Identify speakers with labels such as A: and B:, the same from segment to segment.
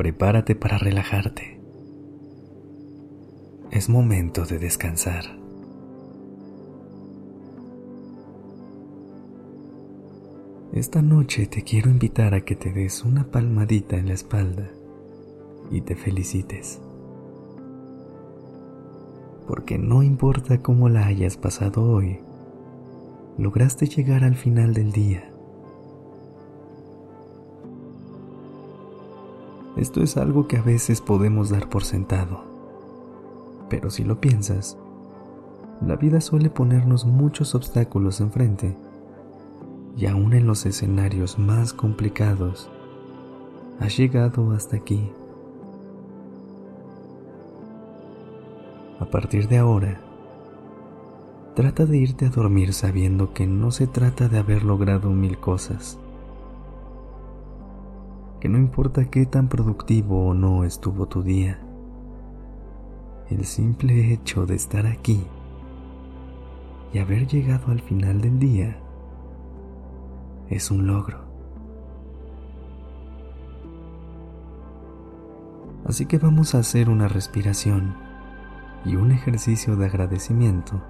A: Prepárate para relajarte. Es momento de descansar. Esta noche te quiero invitar a que te des una palmadita en la espalda y te felicites. Porque no importa cómo la hayas pasado hoy, lograste llegar al final del día Esto es algo que a veces podemos dar por sentado. Pero si lo piensas, la vida suele ponernos muchos obstáculos enfrente. Y aún en los escenarios más complicados, has llegado hasta aquí. A partir de ahora, trata de irte a dormir sabiendo que no se trata de haber logrado mil cosas que no importa qué tan productivo o no estuvo tu día, el simple hecho de estar aquí y haber llegado al final del día es un logro. Así que vamos a hacer una respiración y un ejercicio de agradecimiento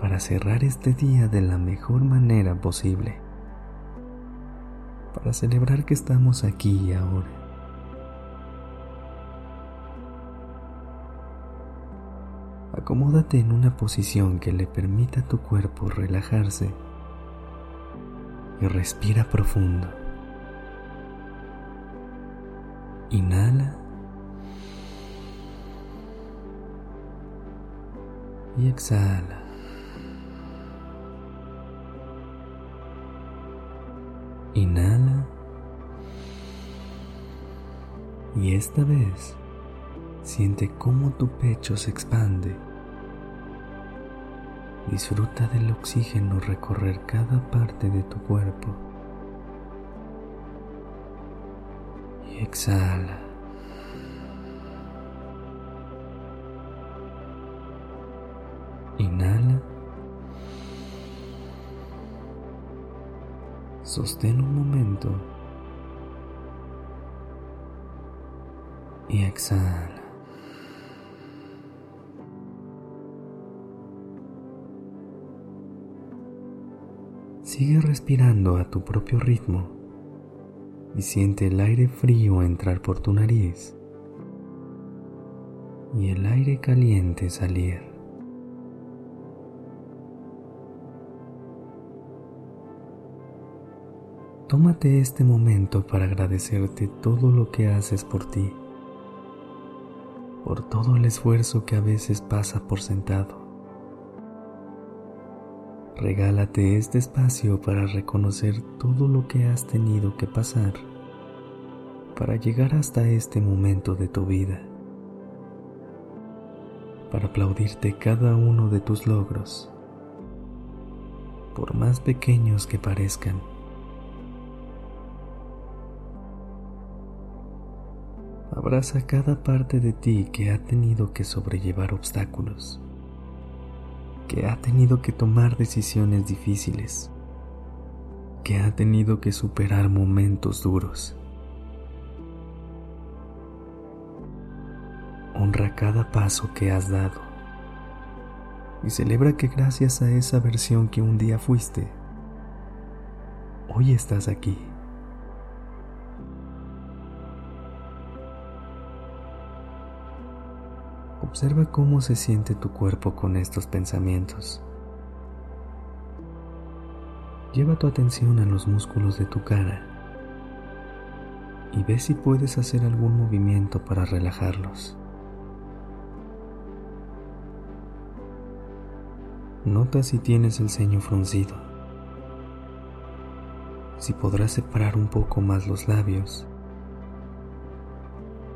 A: para cerrar este día de la mejor manera posible para celebrar que estamos aquí y ahora. Acomódate en una posición que le permita a tu cuerpo relajarse y respira profundo. Inhala y exhala. Esta vez siente cómo tu pecho se expande. Disfruta del oxígeno recorrer cada parte de tu cuerpo. Y exhala. Inhala. Sostén un momento y exhala. Sigue respirando a tu propio ritmo y siente el aire frío entrar por tu nariz y el aire caliente salir. Tómate este momento para agradecerte todo lo que haces por ti, por todo el esfuerzo que a veces pasa por sentado. Regálate este espacio para reconocer todo lo que has tenido que pasar para llegar hasta este momento de tu vida, para aplaudirte cada uno de tus logros, por más pequeños que parezcan. Abraza cada parte de ti que ha tenido que sobrellevar obstáculos, que ha tenido que tomar decisiones difíciles, que ha tenido que superar momentos duros. Honra cada paso que has dado y celebra que gracias a esa versión que un día fuiste, hoy estás aquí. Observa cómo se siente tu cuerpo con estos pensamientos. Lleva tu atención a los músculos de tu cara y ve si puedes hacer algún movimiento para relajarlos. Nota si tienes el ceño fruncido, si podrás separar un poco más los labios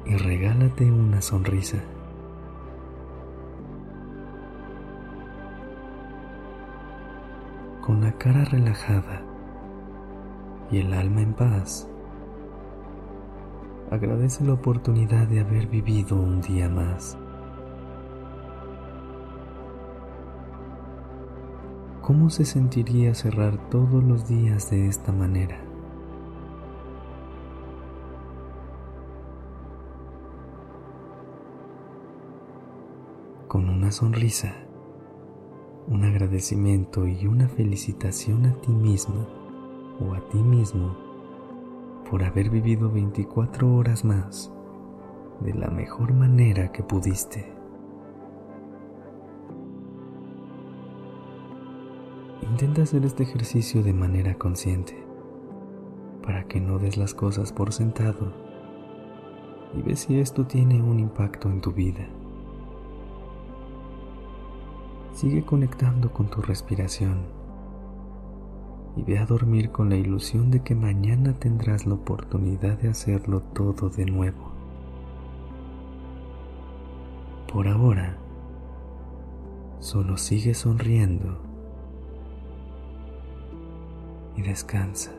A: y regálate una sonrisa. Con la cara relajada y el alma en paz, agradece la oportunidad de haber vivido un día más. ¿Cómo se sentiría cerrar todos los días de esta manera? Con una sonrisa, un agradecimiento y una felicitación a ti misma o a ti mismo por haber vivido 24 horas más de la mejor manera que pudiste. Intenta hacer este ejercicio de manera consciente para que no des las cosas por sentado y ve si esto tiene un impacto en tu vida. Sigue conectando con tu respiración y ve a dormir con la ilusión de que mañana tendrás la oportunidad de hacerlo todo de nuevo. Por ahora, solo sigue sonriendo y descansa.